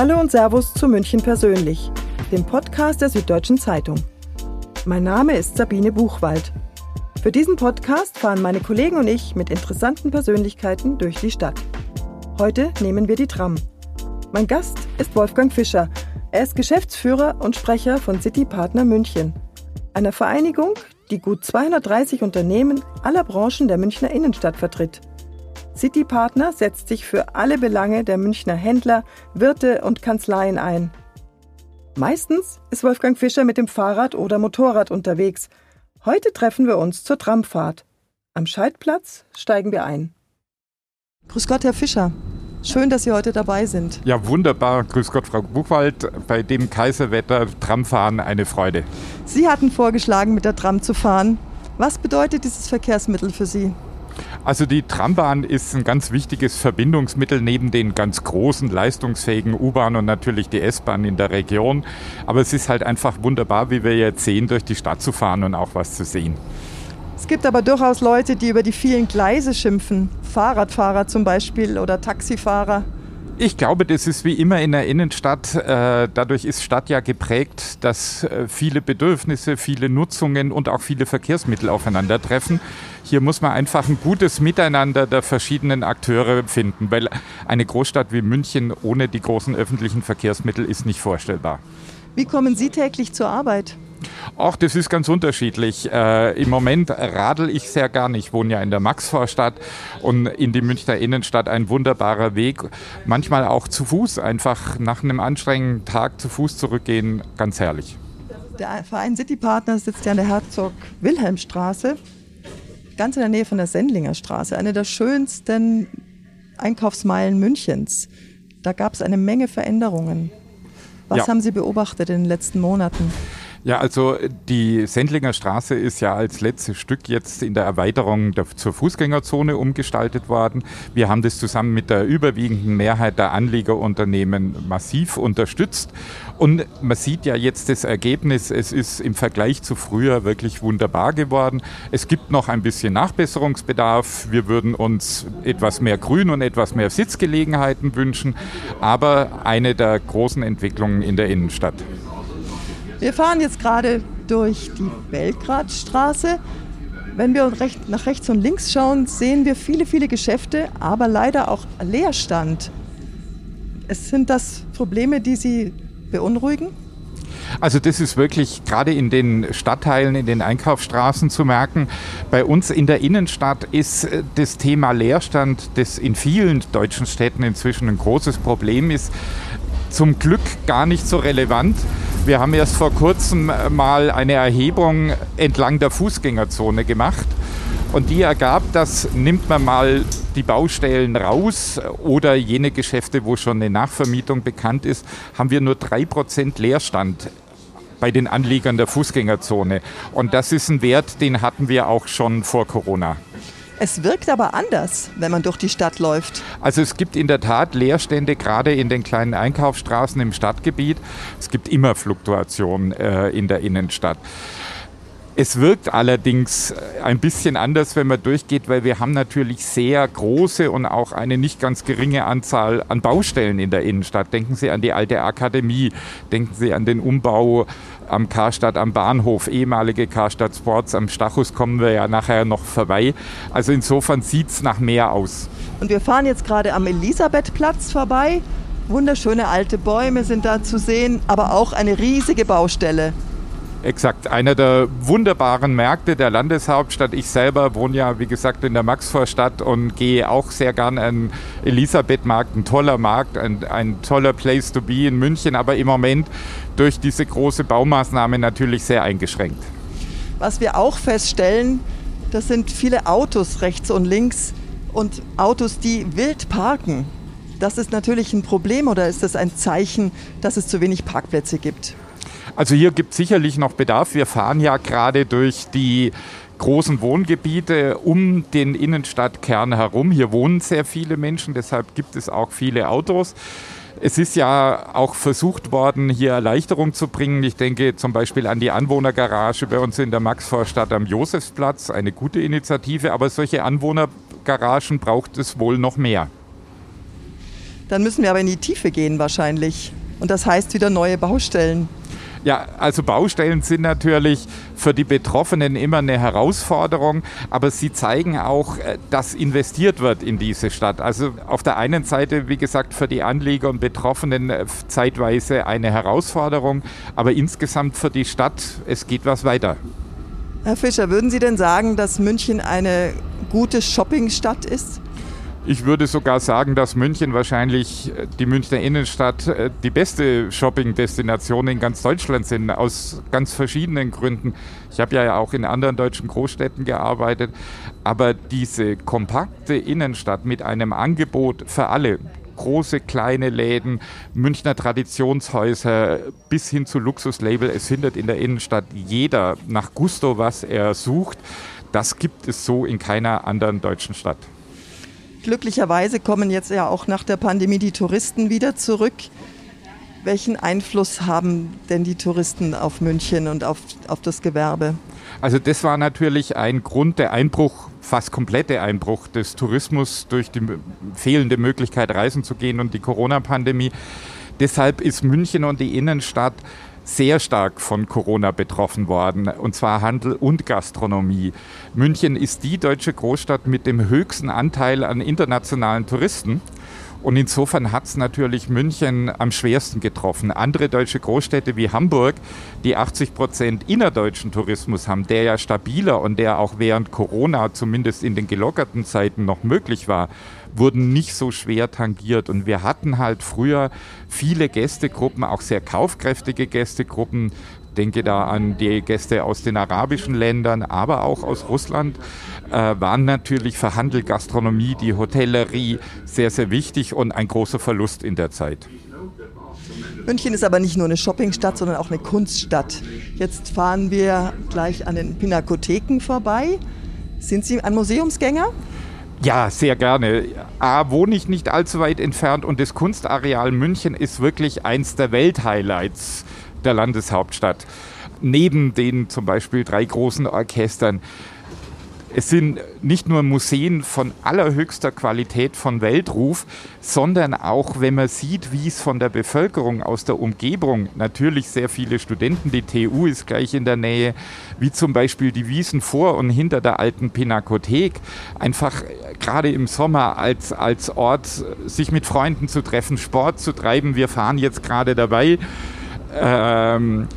Hallo und Servus zu München persönlich, dem Podcast der Süddeutschen Zeitung. Mein Name ist Sabine Buchwald. Für diesen Podcast fahren meine Kollegen und ich mit interessanten Persönlichkeiten durch die Stadt. Heute nehmen wir die Tram. Mein Gast ist Wolfgang Fischer. Er ist Geschäftsführer und Sprecher von City Partner München, einer Vereinigung, die gut 230 Unternehmen aller Branchen der Münchner Innenstadt vertritt. City Partner setzt sich für alle Belange der Münchner Händler, Wirte und Kanzleien ein. Meistens ist Wolfgang Fischer mit dem Fahrrad oder Motorrad unterwegs. Heute treffen wir uns zur Tramfahrt. Am Schaltplatz steigen wir ein. Grüß Gott, Herr Fischer. Schön, dass Sie heute dabei sind. Ja, wunderbar. Grüß Gott, Frau Buchwald. Bei dem Kaiserwetter Tramfahren eine Freude. Sie hatten vorgeschlagen, mit der Tram zu fahren. Was bedeutet dieses Verkehrsmittel für Sie? Also die Trambahn ist ein ganz wichtiges Verbindungsmittel neben den ganz großen, leistungsfähigen U-Bahn und natürlich die S-Bahn in der Region. Aber es ist halt einfach wunderbar, wie wir jetzt sehen, durch die Stadt zu fahren und auch was zu sehen. Es gibt aber durchaus Leute, die über die vielen Gleise schimpfen. Fahrradfahrer zum Beispiel oder Taxifahrer. Ich glaube, das ist wie immer in der Innenstadt. Äh, dadurch ist Stadt ja geprägt, dass äh, viele Bedürfnisse, viele Nutzungen und auch viele Verkehrsmittel aufeinandertreffen. Hier muss man einfach ein gutes Miteinander der verschiedenen Akteure finden, weil eine Großstadt wie München ohne die großen öffentlichen Verkehrsmittel ist nicht vorstellbar. Wie kommen Sie täglich zur Arbeit? Ach, das ist ganz unterschiedlich. Äh, Im Moment radel ich sehr gern. Ich wohne ja in der Maxvorstadt und in die Münchner Innenstadt ein wunderbarer Weg. Manchmal auch zu Fuß, einfach nach einem anstrengenden Tag zu Fuß zurückgehen, ganz herrlich. Der Verein City Partner sitzt ja an der Herzog-Wilhelm-Straße, ganz in der Nähe von der Sendlinger Straße, eine der schönsten Einkaufsmeilen Münchens. Da gab es eine Menge Veränderungen. Was ja. haben Sie beobachtet in den letzten Monaten? Ja, also die Sendlinger Straße ist ja als letztes Stück jetzt in der Erweiterung der, zur Fußgängerzone umgestaltet worden. Wir haben das zusammen mit der überwiegenden Mehrheit der Anliegerunternehmen massiv unterstützt. Und man sieht ja jetzt das Ergebnis, es ist im Vergleich zu früher wirklich wunderbar geworden. Es gibt noch ein bisschen Nachbesserungsbedarf. Wir würden uns etwas mehr Grün und etwas mehr Sitzgelegenheiten wünschen, aber eine der großen Entwicklungen in der Innenstadt. Wir fahren jetzt gerade durch die Belgradstraße. Wenn wir nach rechts und links schauen, sehen wir viele, viele Geschäfte, aber leider auch Leerstand. Es sind das Probleme, die Sie beunruhigen? Also das ist wirklich gerade in den Stadtteilen, in den Einkaufsstraßen zu merken. Bei uns in der Innenstadt ist äh, das Thema Leerstand, das in vielen deutschen Städten inzwischen ein großes Problem ist, zum Glück gar nicht so relevant. Wir haben erst vor kurzem mal eine Erhebung entlang der Fußgängerzone gemacht. Und die ergab, dass nimmt man mal die Baustellen raus oder jene Geschäfte, wo schon eine Nachvermietung bekannt ist, haben wir nur 3% Leerstand bei den Anliegern der Fußgängerzone. Und das ist ein Wert, den hatten wir auch schon vor Corona. Es wirkt aber anders, wenn man durch die Stadt läuft. Also es gibt in der Tat Leerstände, gerade in den kleinen Einkaufsstraßen im Stadtgebiet. Es gibt immer Fluktuationen äh, in der Innenstadt. Es wirkt allerdings ein bisschen anders, wenn man durchgeht, weil wir haben natürlich sehr große und auch eine nicht ganz geringe Anzahl an Baustellen in der Innenstadt. Denken Sie an die alte Akademie, denken Sie an den Umbau am Karstadt am Bahnhof, ehemalige Karstadt Sports. Am Stachus kommen wir ja nachher noch vorbei. Also insofern sieht es nach mehr aus. Und wir fahren jetzt gerade am Elisabethplatz vorbei. Wunderschöne alte Bäume sind da zu sehen, aber auch eine riesige Baustelle. Exakt, einer der wunderbaren Märkte der Landeshauptstadt. Ich selber wohne ja, wie gesagt, in der Maxvorstadt und gehe auch sehr gern an Elisabethmarkt, ein toller Markt, ein, ein toller Place to be in München, aber im Moment durch diese große Baumaßnahme natürlich sehr eingeschränkt. Was wir auch feststellen, das sind viele Autos rechts und links und Autos, die wild parken. Das ist natürlich ein Problem oder ist das ein Zeichen, dass es zu wenig Parkplätze gibt? Also hier gibt es sicherlich noch Bedarf. Wir fahren ja gerade durch die großen Wohngebiete um den Innenstadtkern herum. Hier wohnen sehr viele Menschen, deshalb gibt es auch viele Autos. Es ist ja auch versucht worden, hier Erleichterung zu bringen. Ich denke zum Beispiel an die Anwohnergarage bei uns in der Maxvorstadt am Josefsplatz. Eine gute Initiative, aber solche Anwohnergaragen braucht es wohl noch mehr. Dann müssen wir aber in die Tiefe gehen wahrscheinlich. Und das heißt wieder neue Baustellen. Ja, also Baustellen sind natürlich für die Betroffenen immer eine Herausforderung, aber sie zeigen auch, äh, dass investiert wird in diese Stadt. Also auf der einen Seite, wie gesagt, für die Anlieger und Betroffenen äh, zeitweise eine Herausforderung, aber insgesamt für die Stadt, es geht was weiter. Herr Fischer, würden Sie denn sagen, dass München eine gute Shoppingstadt ist? Ich würde sogar sagen, dass München wahrscheinlich äh, die Münchner Innenstadt äh, die beste Shopping-Destination in ganz Deutschland sind, aus ganz verschiedenen Gründen. Ich habe ja auch in anderen deutschen Großstädten gearbeitet, aber diese kompakte Innenstadt mit einem Angebot für alle, große, kleine Läden, Münchner Traditionshäuser bis hin zu Luxuslabel. Es findet in der Innenstadt jeder nach Gusto, was er sucht. Das gibt es so in keiner anderen deutschen Stadt. Glücklicherweise kommen jetzt ja auch nach der Pandemie die Touristen wieder zurück. Welchen Einfluss haben denn die Touristen auf München und auf, auf das Gewerbe? Also das war natürlich ein Grund, der Einbruch, fast komplette Einbruch des Tourismus durch die fehlende Möglichkeit reisen zu gehen und die Corona-Pandemie. Deshalb ist München und die Innenstadt sehr stark von Corona betroffen worden, und zwar Handel und Gastronomie. München ist die deutsche Großstadt mit dem höchsten Anteil an internationalen Touristen. Und insofern hat es natürlich München am schwersten getroffen. Andere deutsche Großstädte wie Hamburg, die 80 Prozent innerdeutschen Tourismus haben, der ja stabiler und der auch während Corona zumindest in den gelockerten Zeiten noch möglich war, wurden nicht so schwer tangiert. Und wir hatten halt früher viele Gästegruppen, auch sehr kaufkräftige Gästegruppen. Denke da an die Gäste aus den arabischen Ländern, aber auch aus Russland, äh, waren natürlich für Handel, Gastronomie, die Hotellerie sehr, sehr wichtig und ein großer Verlust in der Zeit. München ist aber nicht nur eine Shoppingstadt, sondern auch eine Kunststadt. Jetzt fahren wir gleich an den Pinakotheken vorbei. Sind Sie ein Museumsgänger? Ja, sehr gerne. A, wohne ich nicht allzu weit entfernt und das Kunstareal München ist wirklich eins der Welthighlights der Landeshauptstadt. Neben den zum Beispiel drei großen Orchestern es sind nicht nur Museen von allerhöchster Qualität von Weltruf, sondern auch, wenn man sieht, wie es von der Bevölkerung aus der Umgebung, natürlich sehr viele Studenten, die TU ist gleich in der Nähe, wie zum Beispiel die Wiesen vor und hinter der alten Pinakothek, einfach gerade im Sommer als, als Ort, sich mit Freunden zu treffen, Sport zu treiben. Wir fahren jetzt gerade dabei. Ähm,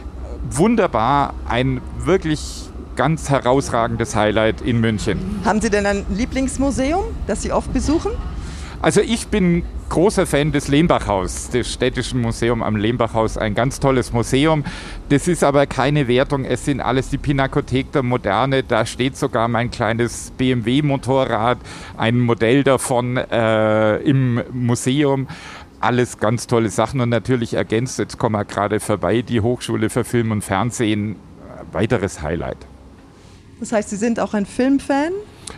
wunderbar, ein wirklich ganz herausragendes Highlight in München. Haben Sie denn ein Lieblingsmuseum, das Sie oft besuchen? Also ich bin großer Fan des Lehmbachhaus, des Städtischen Museums am Lehmbachhaus. Ein ganz tolles Museum. Das ist aber keine Wertung. Es sind alles die Pinakothek der Moderne. Da steht sogar mein kleines BMW-Motorrad, ein Modell davon äh, im Museum alles ganz tolle Sachen und natürlich ergänzt, jetzt kommen wir gerade vorbei, die Hochschule für Film und Fernsehen, weiteres Highlight. Das heißt, Sie sind auch ein Filmfan?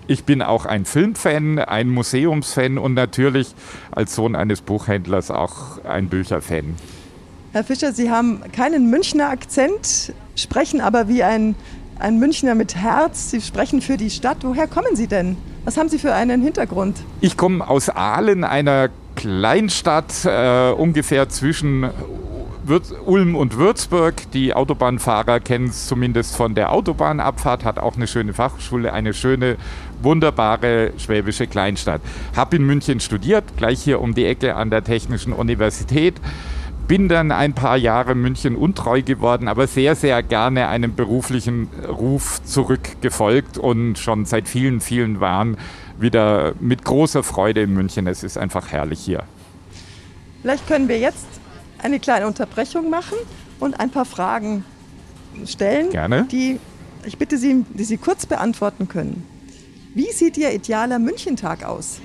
Ich bin auch ein Filmfan, ein Museumsfan und natürlich als Sohn eines Buchhändlers auch ein Bücherfan. Herr Fischer, Sie haben keinen Münchner Akzent, sprechen aber wie ein, ein Münchner mit Herz. Sie sprechen für die Stadt. Woher kommen Sie denn? Was haben Sie für einen Hintergrund? Ich komme aus Aalen, einer Kleinstadt äh, ungefähr zwischen Ulm und Würzburg. Die Autobahnfahrer kennen es zumindest von der Autobahnabfahrt, hat auch eine schöne Fachschule, eine schöne, wunderbare schwäbische Kleinstadt. Hab in München studiert, gleich hier um die Ecke an der Technischen Universität. Bin dann ein paar Jahre München untreu geworden, aber sehr, sehr gerne einem beruflichen Ruf zurückgefolgt und schon seit vielen, vielen Jahren wieder mit großer Freude in München. Es ist einfach herrlich hier. Vielleicht können wir jetzt eine kleine Unterbrechung machen und ein paar Fragen stellen, Gerne. die ich bitte Sie, die Sie kurz beantworten können. Wie sieht Ihr idealer Münchentag aus?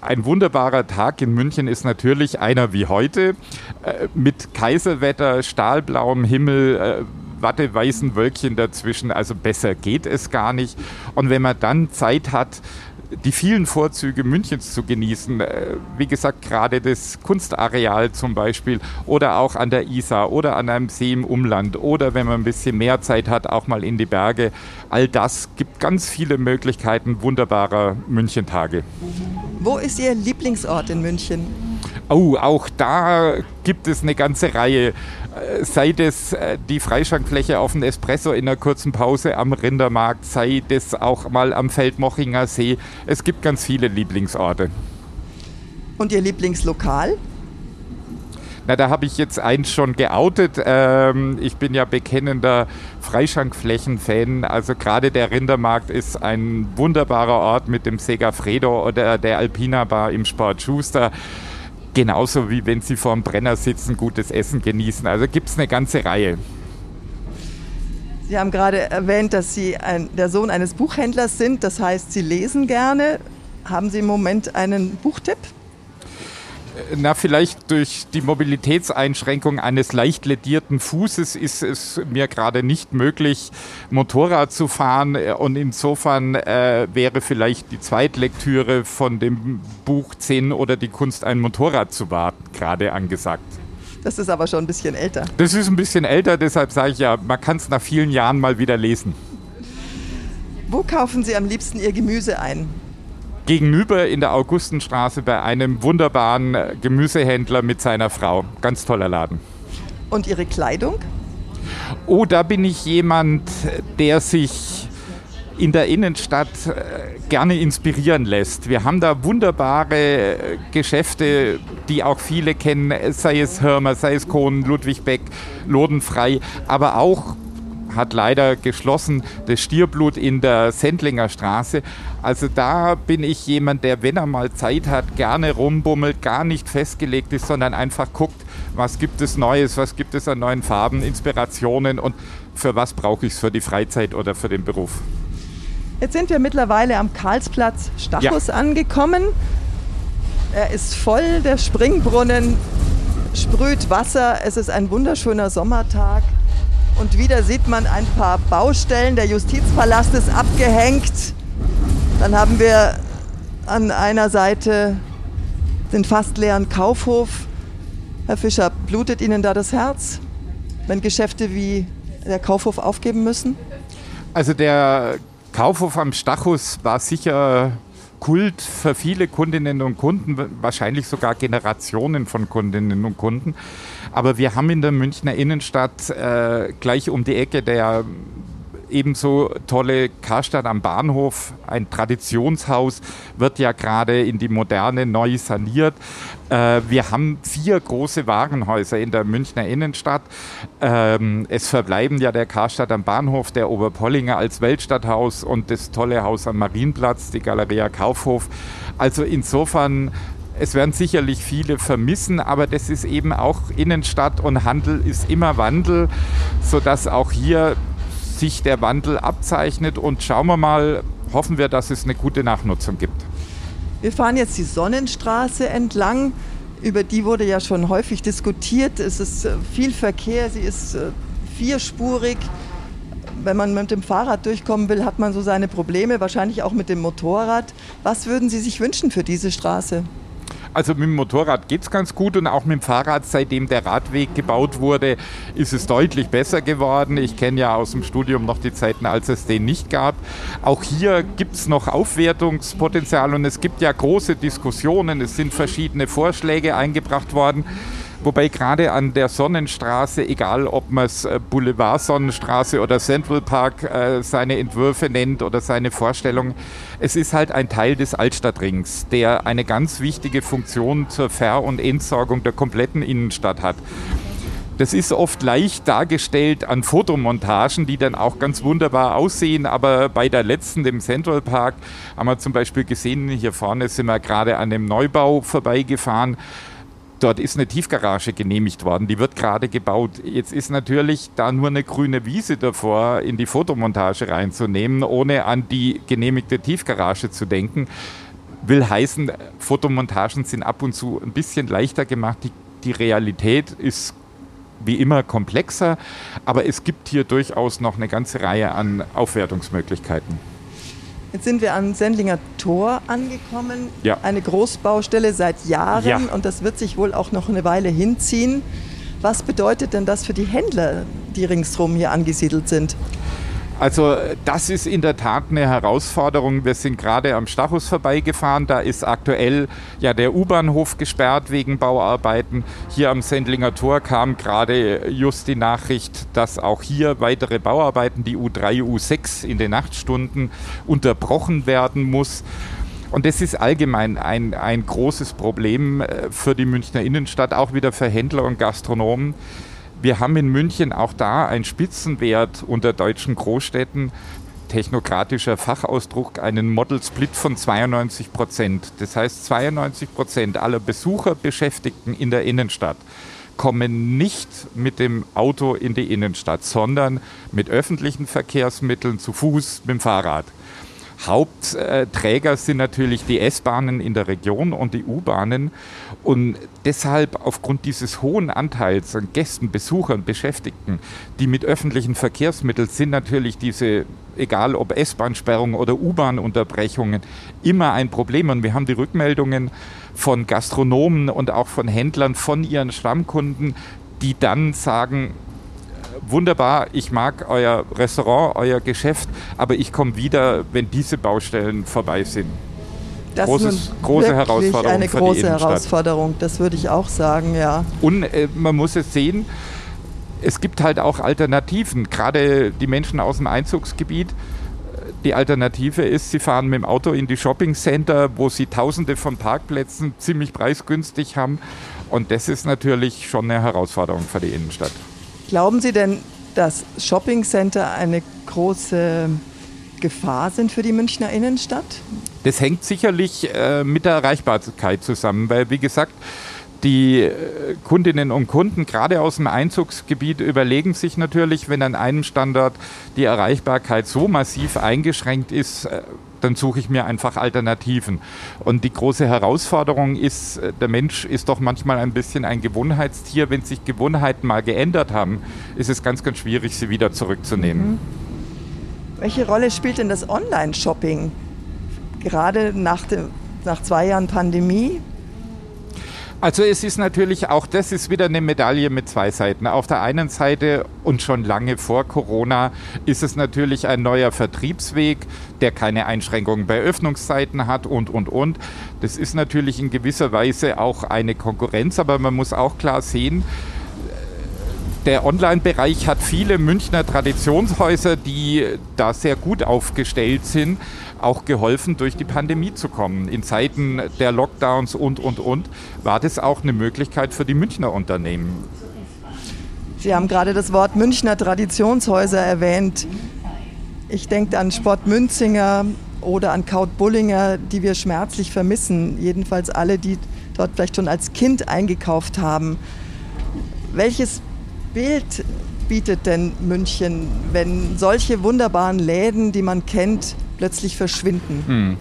Ein wunderbarer Tag in München ist natürlich einer wie heute äh, mit Kaiserwetter, stahlblauem Himmel, äh, watteweißen Wölkchen dazwischen. Also besser geht es gar nicht. Und wenn man dann Zeit hat, die vielen Vorzüge Münchens zu genießen. Äh, wie gesagt, gerade das Kunstareal zum Beispiel oder auch an der Isar oder an einem See im Umland oder wenn man ein bisschen mehr Zeit hat, auch mal in die Berge. All das gibt ganz viele Möglichkeiten wunderbarer Münchentage. Wo ist Ihr Lieblingsort in München? Oh, auch da gibt es eine ganze Reihe. Äh, sei das äh, die Freischankfläche auf dem Espresso in einer kurzen Pause am Rindermarkt, sei das auch mal am Feldmochinger See. Es gibt ganz viele Lieblingsorte. Und Ihr Lieblingslokal? Na, da habe ich jetzt eins schon geoutet. Ähm, ich bin ja bekennender Freischankflächen-Fan. Also gerade der Rindermarkt ist ein wunderbarer Ort mit dem Segafredo oder der Alpina Bar im Sport Schuster. Genauso wie wenn Sie vor dem Brenner sitzen, gutes Essen genießen. Also gibt es eine ganze Reihe. Sie haben gerade erwähnt, dass Sie ein, der Sohn eines Buchhändlers sind. Das heißt, Sie lesen gerne. Haben Sie im Moment einen Buchtipp? Na, vielleicht durch die Mobilitätseinschränkung eines leicht ledierten Fußes ist es mir gerade nicht möglich, Motorrad zu fahren. Und insofern äh, wäre vielleicht die Zweitlektüre von dem Buch 10 oder die Kunst, ein Motorrad zu warten, gerade angesagt. Das ist aber schon ein bisschen älter. Das ist ein bisschen älter, deshalb sage ich ja, man kann es nach vielen Jahren mal wieder lesen. Wo kaufen Sie am liebsten Ihr Gemüse ein? Gegenüber in der Augustenstraße bei einem wunderbaren Gemüsehändler mit seiner Frau. Ganz toller Laden. Und Ihre Kleidung? Oh, da bin ich jemand, der sich in der Innenstadt äh, gerne inspirieren lässt. Wir haben da wunderbare Geschäfte, die auch viele kennen, sei es Hörmer, sei es Kohn, Ludwig Beck, Lodenfrei, aber auch hat leider geschlossen, das Stierblut in der Sendlinger Straße. Also da bin ich jemand, der, wenn er mal Zeit hat, gerne rumbummelt, gar nicht festgelegt ist, sondern einfach guckt, was gibt es Neues, was gibt es an neuen Farben, Inspirationen und für was brauche ich es für die Freizeit oder für den Beruf. Jetzt sind wir mittlerweile am Karlsplatz Stachus ja. angekommen. Er ist voll, der Springbrunnen sprüht Wasser. Es ist ein wunderschöner Sommertag. Und wieder sieht man ein paar Baustellen. Der Justizpalast ist abgehängt. Dann haben wir an einer Seite den fast leeren Kaufhof. Herr Fischer, blutet Ihnen da das Herz, wenn Geschäfte wie der Kaufhof aufgeben müssen? Also der Kaufhof am Stachus war sicher Kult für viele Kundinnen und Kunden, wahrscheinlich sogar Generationen von Kundinnen und Kunden. Aber wir haben in der Münchner Innenstadt äh, gleich um die Ecke der ebenso tolle Karstadt am Bahnhof, ein Traditionshaus, wird ja gerade in die Moderne neu saniert. Äh, wir haben vier große Warenhäuser in der Münchner Innenstadt. Ähm, es verbleiben ja der Karstadt am Bahnhof, der Oberpollinger als Weltstadthaus und das tolle Haus am Marienplatz, die Galeria Kaufhof. Also insofern es werden sicherlich viele vermissen, aber das ist eben auch Innenstadt und Handel ist immer Wandel, sodass auch hier sich der Wandel abzeichnet und schauen wir mal, hoffen wir, dass es eine gute Nachnutzung gibt. Wir fahren jetzt die Sonnenstraße entlang. Über die wurde ja schon häufig diskutiert. Es ist äh, viel Verkehr, sie ist äh, vierspurig. Wenn man mit dem Fahrrad durchkommen will, hat man so seine Probleme, wahrscheinlich auch mit dem Motorrad. Was würden Sie sich wünschen für diese Straße? Also mit dem Motorrad geht es ganz gut und auch mit dem Fahrrad, seitdem der Radweg gebaut wurde, ist es deutlich besser geworden. Ich kenne ja aus dem Studium noch die Zeiten, als es den nicht gab. Auch hier gibt es noch Aufwertungspotenzial und es gibt ja große Diskussionen. Es sind verschiedene Vorschläge eingebracht worden. Wobei gerade an der Sonnenstraße, egal ob man es äh, Boulevard Sonnenstraße oder Central Park äh, seine Entwürfe nennt oder seine Vorstellungen, es ist halt ein Teil des Altstadtrings, der eine ganz wichtige Funktion zur Ver- und Entsorgung der kompletten Innenstadt hat. Das ist oft leicht dargestellt an Fotomontagen, die dann auch ganz wunderbar aussehen. Aber bei der letzten, dem Central Park, haben wir zum Beispiel gesehen, hier vorne sind wir gerade an dem Neubau vorbeigefahren. Dort ist eine Tiefgarage genehmigt worden, die wird gerade gebaut. Jetzt ist natürlich da nur eine grüne Wiese davor, in die Fotomontage reinzunehmen, ohne an die genehmigte Tiefgarage zu denken. Will heißen, Fotomontagen sind ab und zu ein bisschen leichter gemacht. Die, die Realität ist wie immer komplexer, aber es gibt hier durchaus noch eine ganze Reihe an Aufwertungsmöglichkeiten. Jetzt sind wir am Sendlinger Tor angekommen. Ja. Eine Großbaustelle seit Jahren ja. und das wird sich wohl auch noch eine Weile hinziehen. Was bedeutet denn das für die Händler, die ringsherum hier angesiedelt sind? Also das ist in der Tat eine Herausforderung. Wir sind gerade am Stachus vorbeigefahren. Da ist aktuell ja der U-Bahnhof gesperrt wegen Bauarbeiten. Hier am Sendlinger Tor kam gerade just die Nachricht, dass auch hier weitere Bauarbeiten, die U3, U6 in den Nachtstunden unterbrochen werden muss. Und das ist allgemein ein, ein großes Problem äh, für die Münchner Innenstadt, auch wieder für Händler und Gastronomen wir haben in München auch da einen Spitzenwert unter deutschen Großstädten, technokratischer Fachausdruck, einen Model Split von 92 Prozent. Das heißt, 92 Prozent aller Besucherbeschäftigten in der Innenstadt kommen nicht mit dem Auto in die Innenstadt, sondern mit öffentlichen Verkehrsmitteln, zu Fuß, mit dem Fahrrad. Hauptträger sind natürlich die S-Bahnen in der Region und die U-Bahnen. Und deshalb aufgrund dieses hohen Anteils an Gästen, Besuchern, Beschäftigten, die mit öffentlichen Verkehrsmitteln sind natürlich diese, egal ob S-Bahn-Sperrungen oder U-Bahn-Unterbrechungen, immer ein Problem. Und wir haben die Rückmeldungen von Gastronomen und auch von Händlern, von ihren Stammkunden, die dann sagen, wunderbar, ich mag euer Restaurant, euer Geschäft, aber ich komme wieder, wenn diese Baustellen vorbei sind. Das Großes, ist große Herausforderung. Eine große Herausforderung, das würde ich auch sagen, ja. Und äh, man muss es sehen, es gibt halt auch Alternativen, gerade die Menschen aus dem Einzugsgebiet. Die Alternative ist, sie fahren mit dem Auto in die Shoppingcenter, wo sie tausende von Parkplätzen ziemlich preisgünstig haben. Und das ist natürlich schon eine Herausforderung für die Innenstadt. Glauben Sie denn, dass Shoppingcenter eine große Gefahr sind für die Münchner Innenstadt? Das hängt sicherlich äh, mit der Erreichbarkeit zusammen, weil wie gesagt, die äh, Kundinnen und Kunden, gerade aus dem Einzugsgebiet, überlegen sich natürlich, wenn an einem Standort die Erreichbarkeit so massiv eingeschränkt ist, äh, dann suche ich mir einfach Alternativen. Und die große Herausforderung ist, äh, der Mensch ist doch manchmal ein bisschen ein Gewohnheitstier. Wenn sich Gewohnheiten mal geändert haben, ist es ganz, ganz schwierig, sie wieder zurückzunehmen. Mhm. Welche Rolle spielt denn das Online-Shopping? Gerade nach, dem, nach zwei Jahren Pandemie also es ist natürlich auch, das ist wieder eine Medaille mit zwei Seiten. Auf der einen Seite und schon lange vor Corona ist es natürlich ein neuer Vertriebsweg, der keine Einschränkungen bei Öffnungszeiten hat und, und, und. Das ist natürlich in gewisser Weise auch eine Konkurrenz, aber man muss auch klar sehen, der Online-Bereich hat viele Münchner Traditionshäuser, die da sehr gut aufgestellt sind, auch geholfen, durch die Pandemie zu kommen. In Zeiten der Lockdowns und, und, und war das auch eine Möglichkeit für die Münchner Unternehmen. Sie haben gerade das Wort Münchner Traditionshäuser erwähnt. Ich denke an Sport Münzinger oder an Kaut Bullinger, die wir schmerzlich vermissen. Jedenfalls alle, die dort vielleicht schon als Kind eingekauft haben. Welches Bild bietet denn München, wenn solche wunderbaren Läden, die man kennt, plötzlich verschwinden? Hm.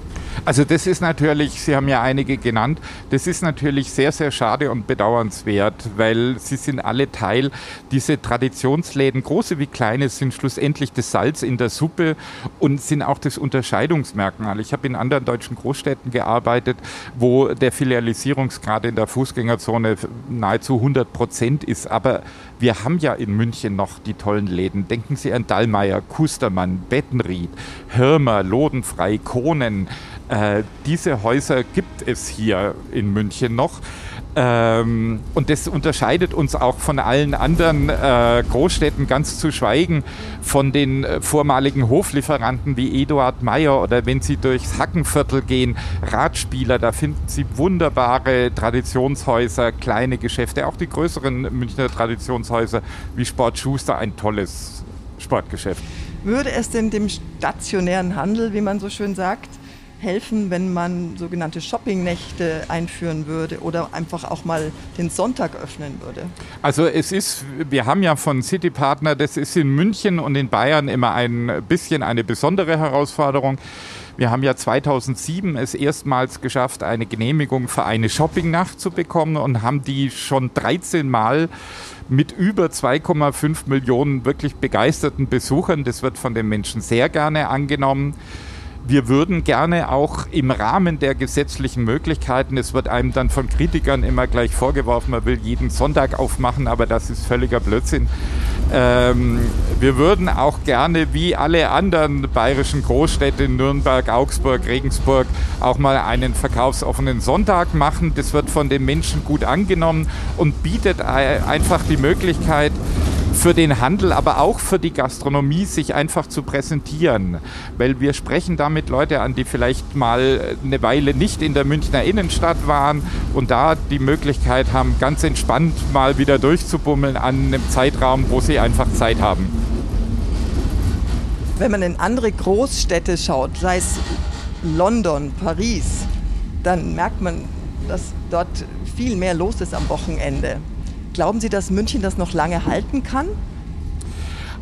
Also das ist natürlich, Sie haben ja einige genannt, das ist natürlich sehr, sehr schade und bedauernswert, weil sie sind alle Teil, diese Traditionsläden, große wie kleine, sind schlussendlich das Salz in der Suppe und sind auch das Unterscheidungsmerkmal. Ich habe in anderen deutschen Großstädten gearbeitet, wo der Filialisierungsgrad in der Fußgängerzone nahezu 100 Prozent ist, aber wir haben ja in München noch die tollen Läden. Denken Sie an Dallmayr, Kustermann, Bettenried, Hirmer, Lodenfrei, Kohnen, äh, diese Häuser gibt es hier in München noch. Ähm, und das unterscheidet uns auch von allen anderen äh, Großstädten, ganz zu schweigen von den äh, vormaligen Hoflieferanten wie Eduard Meyer oder wenn Sie durchs Hackenviertel gehen, Radspieler, da finden Sie wunderbare Traditionshäuser, kleine Geschäfte, auch die größeren Münchner Traditionshäuser wie Sport Schuster, ein tolles Sportgeschäft. Würde es denn dem stationären Handel, wie man so schön sagt, helfen, wenn man sogenannte Shoppingnächte einführen würde oder einfach auch mal den Sonntag öffnen würde? Also es ist, wir haben ja von City Partner, das ist in München und in Bayern immer ein bisschen eine besondere Herausforderung. Wir haben ja 2007 es erstmals geschafft, eine Genehmigung für eine Shoppingnacht zu bekommen und haben die schon 13 Mal mit über 2,5 Millionen wirklich begeisterten Besuchern. Das wird von den Menschen sehr gerne angenommen. Wir würden gerne auch im Rahmen der gesetzlichen Möglichkeiten, es wird einem dann von Kritikern immer gleich vorgeworfen, man will jeden Sonntag aufmachen, aber das ist völliger Blödsinn. Ähm, wir würden auch gerne, wie alle anderen bayerischen Großstädte, Nürnberg, Augsburg, Regensburg, auch mal einen verkaufsoffenen Sonntag machen. Das wird von den Menschen gut angenommen und bietet einfach die Möglichkeit, für den Handel, aber auch für die Gastronomie, sich einfach zu präsentieren. Weil wir sprechen damit Leute an, die vielleicht mal eine Weile nicht in der Münchner Innenstadt waren und da die Möglichkeit haben, ganz entspannt mal wieder durchzubummeln an einem Zeitraum, wo sie einfach Zeit haben. Wenn man in andere Großstädte schaut, sei es London, Paris, dann merkt man, dass dort viel mehr los ist am Wochenende. Glauben Sie, dass München das noch lange halten kann?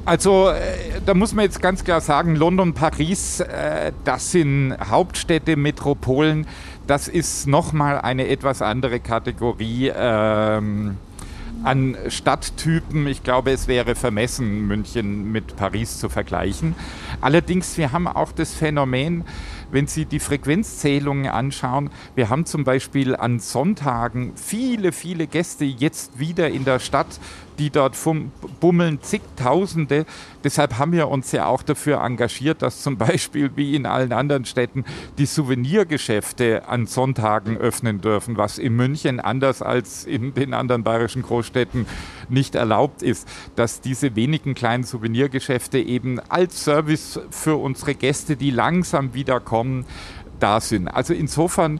Also äh, da muss man jetzt ganz klar sagen, London, Paris, äh, das sind Hauptstädte, Metropolen. Das ist nochmal eine etwas andere Kategorie ähm, an Stadttypen. Ich glaube, es wäre vermessen, München mit Paris zu vergleichen. Allerdings, wir haben auch das Phänomen, wenn Sie die Frequenzzählungen anschauen, wir haben zum Beispiel an Sonntagen viele, viele Gäste jetzt wieder in der Stadt die dort bummeln, zigtausende. Deshalb haben wir uns ja auch dafür engagiert, dass zum Beispiel wie in allen anderen Städten die Souvenirgeschäfte an Sonntagen öffnen dürfen, was in München anders als in den anderen bayerischen Großstädten nicht erlaubt ist, dass diese wenigen kleinen Souvenirgeschäfte eben als Service für unsere Gäste, die langsam wieder kommen, da sind. Also insofern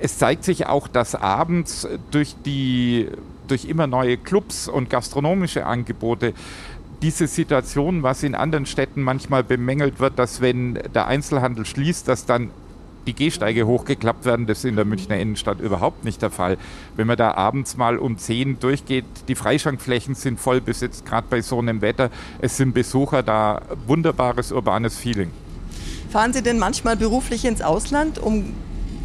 es zeigt sich auch, dass abends durch die durch immer neue Clubs und gastronomische Angebote diese Situation, was in anderen Städten manchmal bemängelt wird, dass wenn der Einzelhandel schließt, dass dann die Gehsteige hochgeklappt werden, das ist in der Münchner Innenstadt überhaupt nicht der Fall. Wenn man da abends mal um 10 durchgeht, die Freischankflächen sind voll besetzt, gerade bei so einem Wetter. Es sind Besucher da, wunderbares urbanes Feeling. Fahren Sie denn manchmal beruflich ins Ausland, um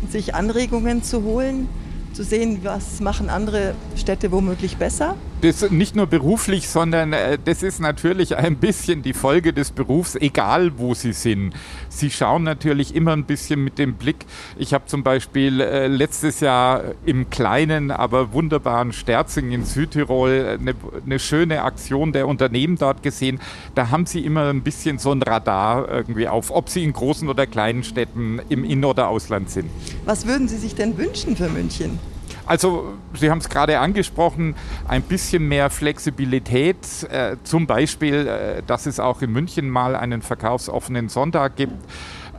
sich Anregungen zu holen? Zu sehen, was machen andere Städte womöglich besser? Das nicht nur beruflich, sondern äh, das ist natürlich ein bisschen die Folge des Berufs, egal wo Sie sind. Sie schauen natürlich immer ein bisschen mit dem Blick. Ich habe zum Beispiel äh, letztes Jahr im kleinen, aber wunderbaren Sterzing in Südtirol eine, eine schöne Aktion der Unternehmen dort gesehen. Da haben Sie immer ein bisschen so ein Radar irgendwie auf, ob Sie in großen oder kleinen Städten im In- oder Ausland sind. Was würden Sie sich denn wünschen für München? Also, Sie haben es gerade angesprochen, ein bisschen mehr Flexibilität, äh, zum Beispiel, äh, dass es auch in München mal einen verkaufsoffenen Sonntag gibt.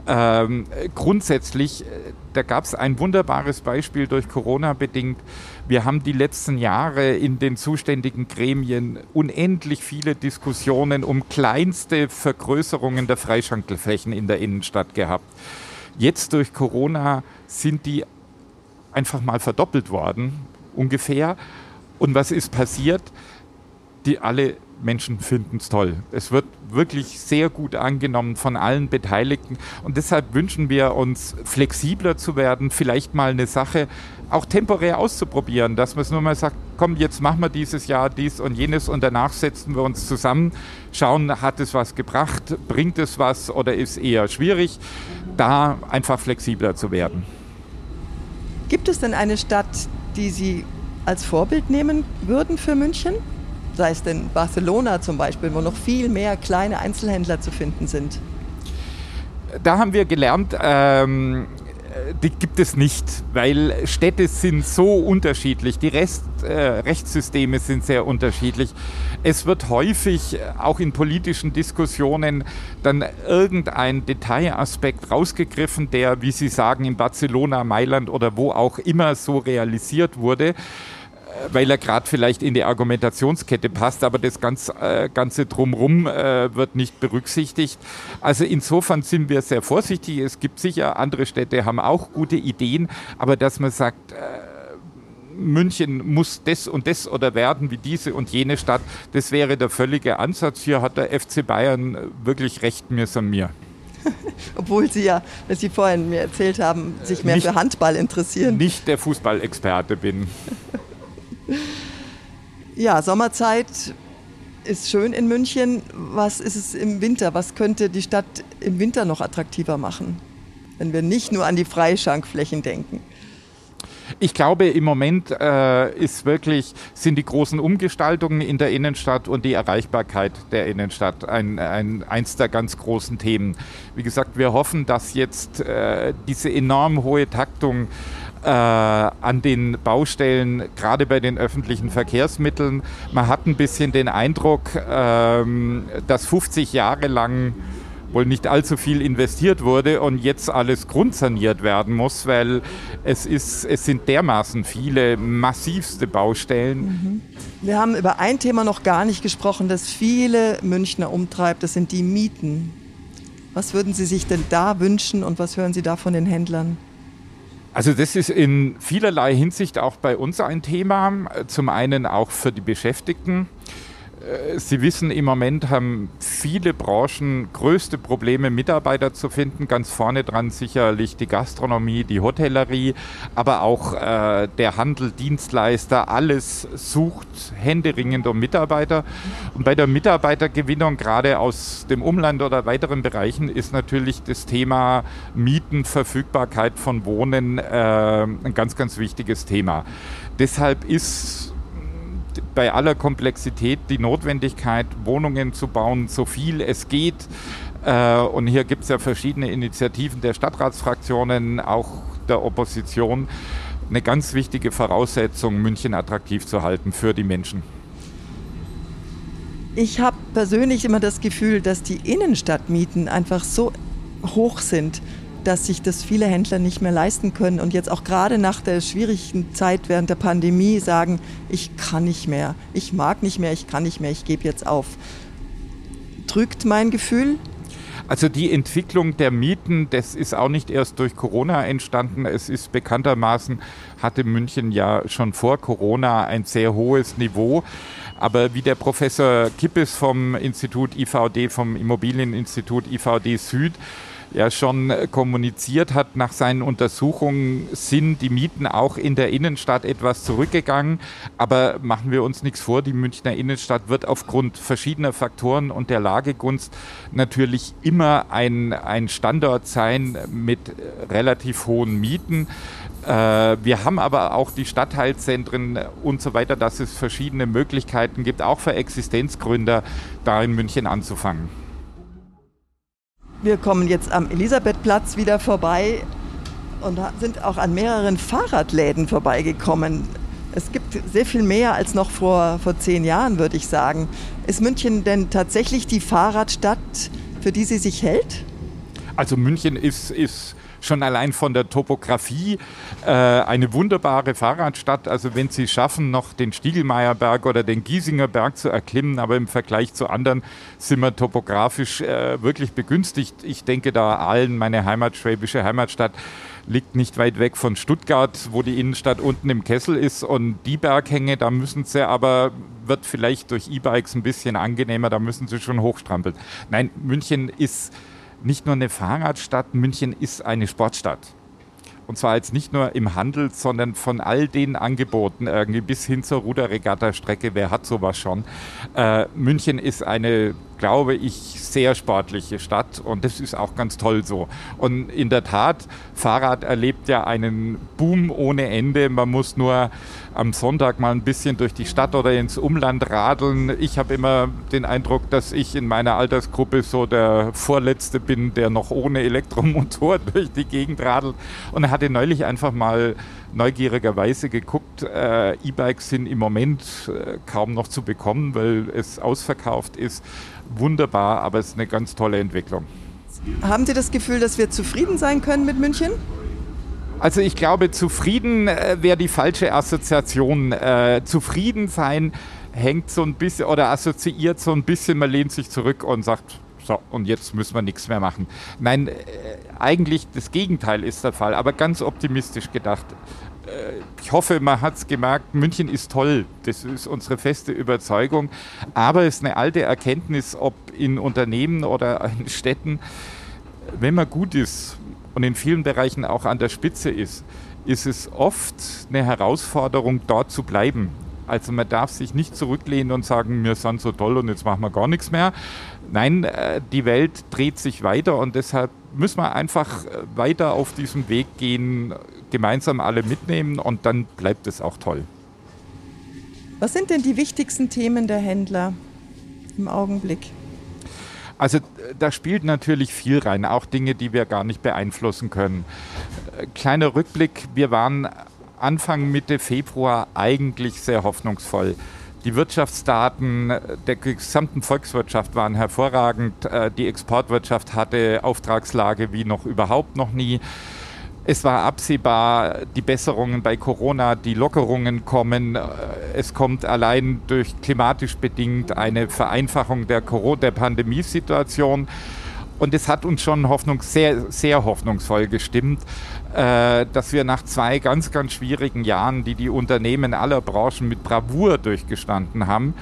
Ähm, grundsätzlich, äh, da gab es ein wunderbares Beispiel durch Corona bedingt. Wir haben die letzten Jahre in den zuständigen Gremien unendlich viele Diskussionen um kleinste Vergrößerungen der Freischankelflächen in der Innenstadt gehabt. Jetzt durch Corona sind die einfach mal verdoppelt worden, ungefähr. Und was ist passiert? Die alle Menschen finden es toll. Es wird wirklich sehr gut angenommen von allen Beteiligten. Und deshalb wünschen wir uns, flexibler zu werden, vielleicht mal eine Sache auch temporär auszuprobieren, dass man es nur mal sagt, komm, jetzt machen wir dieses Jahr dies und jenes und danach setzen wir uns zusammen, schauen, hat es was gebracht, bringt es was oder ist eher schwierig, da einfach flexibler zu werden. Gibt es denn eine Stadt, die Sie als Vorbild nehmen würden für München? Sei es denn Barcelona zum Beispiel, wo noch viel mehr kleine Einzelhändler zu finden sind? Da haben wir gelernt, ähm, die gibt es nicht, weil Städte sind so unterschiedlich, die Rest, äh, Rechtssysteme sind sehr unterschiedlich. Es wird häufig äh, auch in politischen Diskussionen dann irgendein Detailaspekt rausgegriffen, der, wie Sie sagen, in Barcelona, Mailand oder wo auch immer so realisiert wurde weil er gerade vielleicht in die Argumentationskette passt, aber das ganz, äh, Ganze drumherum äh, wird nicht berücksichtigt. Also insofern sind wir sehr vorsichtig. Es gibt sicher, andere Städte haben auch gute Ideen, aber dass man sagt, äh, München muss das und das oder werden wie diese und jene Stadt, das wäre der völlige Ansatz. Hier hat der FC Bayern wirklich recht mir an mir. Obwohl Sie ja, wie Sie vorhin mir erzählt haben, sich mehr nicht, für Handball interessieren. Nicht der Fußballexperte bin. Ja, Sommerzeit ist schön in München. Was ist es im Winter? Was könnte die Stadt im Winter noch attraktiver machen, wenn wir nicht nur an die Freischankflächen denken? Ich glaube, im Moment äh, ist wirklich, sind die großen Umgestaltungen in der Innenstadt und die Erreichbarkeit der Innenstadt ein, ein, eins der ganz großen Themen. Wie gesagt, wir hoffen, dass jetzt äh, diese enorm hohe Taktung äh, an den Baustellen, gerade bei den öffentlichen Verkehrsmitteln, man hat ein bisschen den Eindruck, ähm, dass 50 Jahre lang wohl nicht allzu viel investiert wurde und jetzt alles grundsaniert werden muss, weil es, ist, es sind dermaßen viele massivste Baustellen. Mhm. Wir haben über ein Thema noch gar nicht gesprochen, das viele Münchner umtreibt, das sind die Mieten. Was würden Sie sich denn da wünschen und was hören Sie da von den Händlern? Also das ist in vielerlei Hinsicht auch bei uns ein Thema. Zum einen auch für die Beschäftigten. Äh, Sie wissen, im Moment haben viele Branchen größte Probleme, Mitarbeiter zu finden. Ganz vorne dran sicherlich die Gastronomie, die Hotellerie, aber auch äh, der Handel, Dienstleister, alles sucht händeringend um Mitarbeiter. Und bei der Mitarbeitergewinnung, gerade aus dem Umland oder weiteren Bereichen, ist natürlich das Thema Mieten, Verfügbarkeit von Wohnen äh, ein ganz, ganz wichtiges Thema. Deshalb ist bei aller Komplexität die Notwendigkeit, Wohnungen zu bauen, so viel es geht. Äh, und hier gibt es ja verschiedene Initiativen der Stadtratsfraktionen, auch der Opposition. Eine ganz wichtige Voraussetzung, München attraktiv zu halten für die Menschen. Ich habe persönlich immer das Gefühl, dass die Innenstadtmieten einfach so hoch sind, dass sich das viele Händler nicht mehr leisten können und jetzt auch gerade nach der schwierigen Zeit während der Pandemie sagen, ich kann nicht mehr, ich mag nicht mehr, ich kann nicht mehr, ich gebe jetzt auf. Drückt mein Gefühl? Also die Entwicklung der Mieten, das ist auch nicht erst durch Corona entstanden. Es ist bekanntermaßen, hatte München ja schon vor Corona ein sehr hohes Niveau. Aber wie der Professor Kippes vom Institut IVD, vom Immobilieninstitut IVD Süd, ja schon kommuniziert hat, nach seinen Untersuchungen sind die Mieten auch in der Innenstadt etwas zurückgegangen. Aber machen wir uns nichts vor, die Münchner Innenstadt wird aufgrund verschiedener Faktoren und der Lagegunst natürlich immer ein, ein Standort sein mit relativ hohen Mieten. Äh, wir haben aber auch die Stadtteilzentren und so weiter, dass es verschiedene Möglichkeiten gibt, auch für Existenzgründer da in München anzufangen. Wir kommen jetzt am Elisabethplatz wieder vorbei und sind auch an mehreren Fahrradläden vorbeigekommen. Es gibt sehr viel mehr als noch vor, vor zehn Jahren, würde ich sagen. Ist München denn tatsächlich die Fahrradstadt, für die sie sich hält? Also München ist, ist schon allein von der Topografie äh, eine wunderbare Fahrradstadt. Also wenn Sie schaffen, noch den Stiegelmeierberg oder den Giesinger Berg zu erklimmen, aber im Vergleich zu anderen sind wir topografisch äh, wirklich begünstigt. Ich denke da allen, meine Heimat, schwäbische Heimatstadt, liegt nicht weit weg von Stuttgart, wo die Innenstadt unten im Kessel ist. Und die Berghänge, da müssen sie aber, wird vielleicht durch E-Bikes ein bisschen angenehmer, da müssen sie schon hochstrampeln. Nein, München ist nicht nur eine Fahrradstadt, München ist eine Sportstadt. Und zwar jetzt nicht nur im Handel, sondern von all den Angeboten irgendwie bis hin zur Ruderregatta-Strecke. Wer hat sowas schon? Äh, München ist eine, glaube ich, sehr sportliche Stadt und das ist auch ganz toll so. Und in der Tat, Fahrrad erlebt ja einen Boom ohne Ende. Man muss nur am Sonntag mal ein bisschen durch die Stadt oder ins Umland radeln. Ich habe immer den Eindruck, dass ich in meiner Altersgruppe so der Vorletzte bin, der noch ohne Elektromotor durch die Gegend radelt. Und er hatte neulich einfach mal neugierigerweise geguckt. Äh, E-Bikes sind im Moment äh, kaum noch zu bekommen, weil es ausverkauft ist. Wunderbar, aber es ist eine ganz tolle Entwicklung. Haben Sie das Gefühl, dass wir zufrieden sein können mit München? Also ich glaube, zufrieden äh, wäre die falsche Assoziation. Äh, zufrieden sein hängt so ein bisschen oder assoziiert so ein bisschen, man lehnt sich zurück und sagt, so, und jetzt müssen wir nichts mehr machen. Nein, äh, eigentlich das Gegenteil ist der Fall, aber ganz optimistisch gedacht. Äh, ich hoffe, man hat es gemerkt, München ist toll. Das ist unsere feste Überzeugung. Aber es ist eine alte Erkenntnis, ob in Unternehmen oder in Städten, wenn man gut ist, und in vielen Bereichen auch an der Spitze ist, ist es oft eine Herausforderung, dort zu bleiben. Also man darf sich nicht zurücklehnen und sagen, wir sind so toll und jetzt machen wir gar nichts mehr. Nein, äh, die Welt dreht sich weiter und deshalb müssen wir einfach äh, weiter auf diesem Weg gehen, gemeinsam alle mitnehmen und dann bleibt es auch toll. Was sind denn die wichtigsten Themen der Händler im Augenblick? Also da spielt natürlich viel rein, auch Dinge, die wir gar nicht beeinflussen können. Kleiner Rückblick, wir waren Anfang Mitte Februar eigentlich sehr hoffnungsvoll. Die Wirtschaftsdaten der gesamten Volkswirtschaft waren hervorragend. Äh, die Exportwirtschaft hatte Auftragslage wie noch überhaupt noch nie. Es war absehbar, die Besserungen bei Corona, die Lockerungen kommen. Es kommt allein durch klimatisch bedingt eine Vereinfachung der, der Pandemiesituation. Und es hat uns schon Hoffnung, sehr, sehr hoffnungsvoll gestimmt, äh, dass wir nach zwei ganz, ganz schwierigen Jahren, die die Unternehmen aller Branchen mit Bravour durchgestanden haben,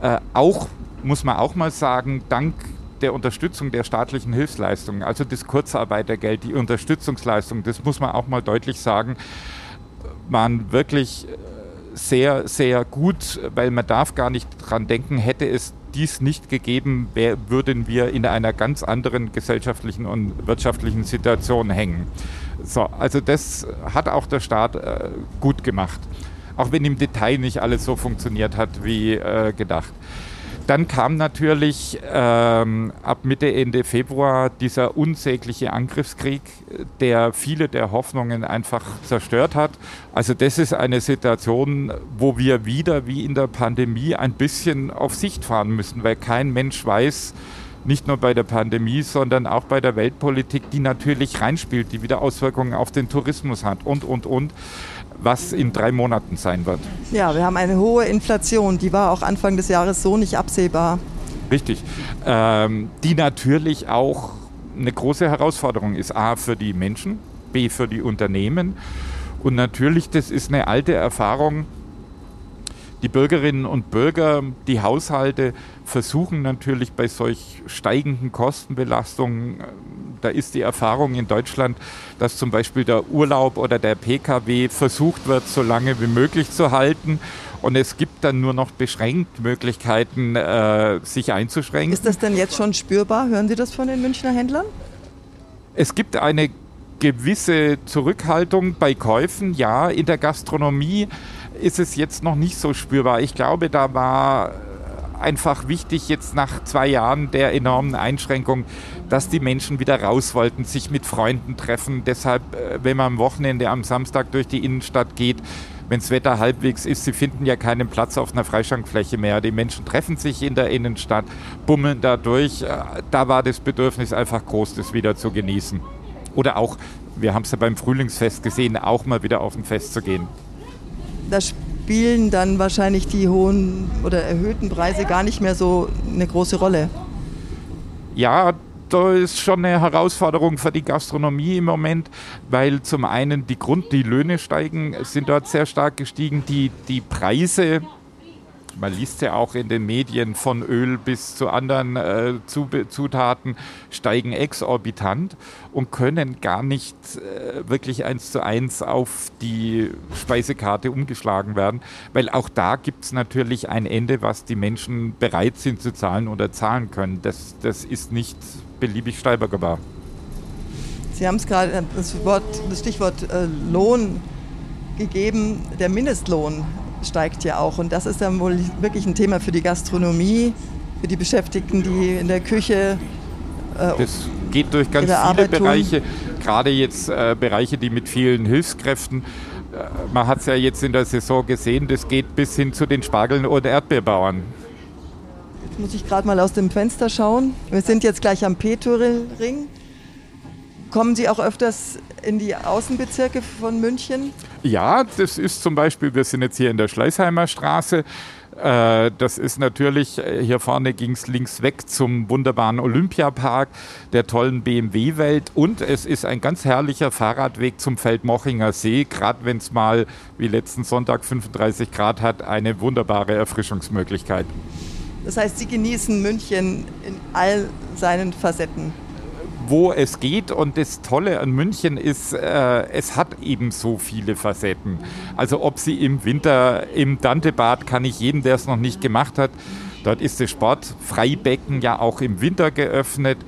äh, auch, muss man auch mal sagen, dank der Unterstützung der staatlichen Hilfsleistungen, also das Kurzarbeitergeld, die Unterstützungsleistung, das muss man auch mal deutlich sagen, waren wirklich äh, sehr, sehr gut, weil man darf gar nicht dran denken, hätte es dies nicht gegeben, wär, würden wir in einer ganz anderen gesellschaftlichen und wirtschaftlichen Situation hängen. So, also das hat auch der Staat äh, gut gemacht, auch wenn im Detail nicht alles so funktioniert hat wie äh, gedacht. Dann kam natürlich ähm, ab Mitte, Ende Februar dieser unsägliche Angriffskrieg, der viele der Hoffnungen einfach zerstört hat. Also das ist eine Situation, wo wir wieder wie in der Pandemie ein bisschen auf Sicht fahren müssen, weil kein Mensch weiß, nicht nur bei der Pandemie, sondern auch bei der Weltpolitik, die natürlich reinspielt, die wieder Auswirkungen auf den Tourismus hat und, und, und was in drei Monaten sein wird. Ja, wir haben eine hohe Inflation, die war auch Anfang des Jahres so nicht absehbar. Richtig, ähm, die natürlich auch eine große Herausforderung ist, a für die Menschen, b für die Unternehmen und natürlich, das ist eine alte Erfahrung, die Bürgerinnen und Bürger, die Haushalte versuchen natürlich bei solch steigenden Kostenbelastungen, da ist die Erfahrung in Deutschland, dass zum Beispiel der Urlaub oder der Pkw versucht wird, so lange wie möglich zu halten. Und es gibt dann nur noch beschränkt Möglichkeiten, äh, sich einzuschränken. Ist das denn jetzt schon spürbar? Hören Sie das von den Münchner Händlern? Es gibt eine gewisse Zurückhaltung bei Käufen, ja. In der Gastronomie ist es jetzt noch nicht so spürbar. Ich glaube, da war einfach wichtig jetzt nach zwei Jahren der enormen Einschränkung, dass die Menschen wieder raus wollten, sich mit Freunden treffen. Deshalb, äh, wenn man am Wochenende am Samstag durch die Innenstadt geht, wenn das Wetter halbwegs ist, sie finden ja keinen Platz auf einer Freischankfläche mehr. Die Menschen treffen sich in der Innenstadt, bummeln da durch. Äh, da war das Bedürfnis einfach groß, das wieder zu genießen. Oder auch, wir haben es ja beim Frühlingsfest gesehen, auch mal wieder auf ein Fest zu gehen. Da spielen dann wahrscheinlich die hohen oder erhöhten Preise gar nicht mehr so eine große Rolle. Ja, da ist schon eine Herausforderung für die Gastronomie im Moment, weil zum einen die Grund, die Löhne steigen, sind dort sehr stark gestiegen, die, die Preise man liest ja auch in den Medien von Öl bis zu anderen äh, Zutaten, steigen exorbitant und können gar nicht äh, wirklich eins zu eins auf die Speisekarte umgeschlagen werden, weil auch da gibt es natürlich ein Ende, was die Menschen bereit sind zu zahlen oder zahlen können. Das, das ist nicht beliebig steigerbar. Sie haben es gerade das, das Stichwort äh, Lohn gegeben, der Mindestlohn steigt ja auch. Und das ist dann wohl wirklich ein Thema für die Gastronomie, für die Beschäftigten, die in der Küche. Äh, das geht durch ganz viele Arbeit Bereiche, gerade jetzt äh, Bereiche, die mit vielen Hilfskräften. Äh, man hat es ja jetzt in der Saison gesehen, das geht bis hin zu den Spargeln oder Erdbeerbauern. Jetzt muss ich gerade mal aus dem Fenster schauen. Wir sind jetzt gleich am Petoril-Ring. Kommen Sie auch öfters in die Außenbezirke von München? Ja, das ist zum Beispiel, wir sind jetzt hier in der Schleißheimer Straße. Äh, das ist natürlich, äh, hier vorne ging es links weg zum wunderbaren Olympiapark, der tollen BMW-Welt und es ist ein ganz herrlicher Fahrradweg zum Feldmochinger See, gerade wenn es mal wie letzten Sonntag 35 Grad hat, eine wunderbare Erfrischungsmöglichkeit. Das heißt, Sie genießen München in all seinen Facetten wo es geht. Und das Tolle an München ist, äh, es hat eben so viele Facetten. Also ob sie im Winter im Dantebad, kann ich jedem, der es noch nicht gemacht hat, Dort ist das Sportfreibecken ja auch im Winter geöffnet.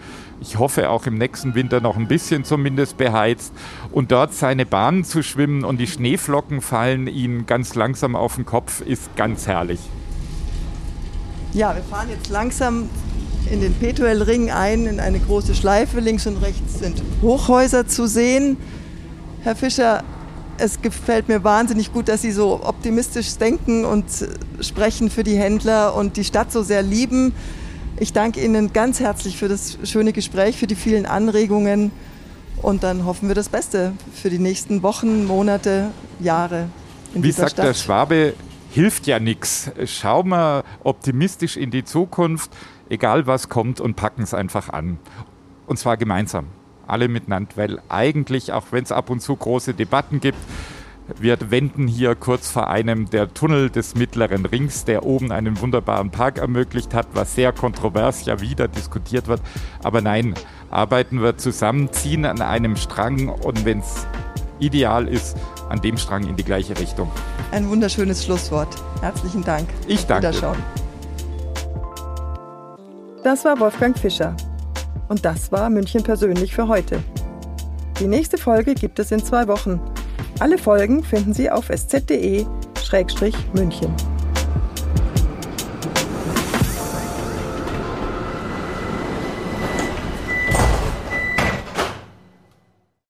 Ich hoffe auch im nächsten Winter noch ein bisschen zumindest beheizt. Und dort seine Bahnen zu schwimmen und die Schneeflocken fallen ihnen ganz langsam auf den Kopf, ist ganz herrlich. Ja, wir fahren jetzt langsam in den Petuelring ein, in eine große Schleife. Links und rechts sind Hochhäuser zu sehen. Herr Fischer, es gefällt mir wahnsinnig gut, dass Sie so optimistisch denken und sprechen für die Händler und die Stadt so sehr lieben. Ich danke Ihnen ganz herzlich für das schöne Gespräch, für die vielen Anregungen und dann hoffen wir das Beste für die nächsten Wochen, Monate, Jahre. In Wie sagt Stadt. der Schwabe, hilft ja nichts. Schauen wir optimistisch in die Zukunft, egal was kommt, und packen es einfach an. Und zwar gemeinsam, alle miteinander, weil eigentlich, auch wenn es ab und zu große Debatten gibt, wir wenden hier kurz vor einem der Tunnel des Mittleren Rings, der oben einen wunderbaren Park ermöglicht hat, was sehr kontrovers ja wieder diskutiert wird. Aber nein, arbeiten wir zusammen, ziehen an einem Strang und wenn es ideal ist, an dem Strang in die gleiche Richtung. Ein wunderschönes Schlusswort. Herzlichen Dank. Ich danke. Wiederschauen. Das war Wolfgang Fischer. Und das war München persönlich für heute. Die nächste Folge gibt es in zwei Wochen. Alle Folgen finden Sie auf sz.de-münchen.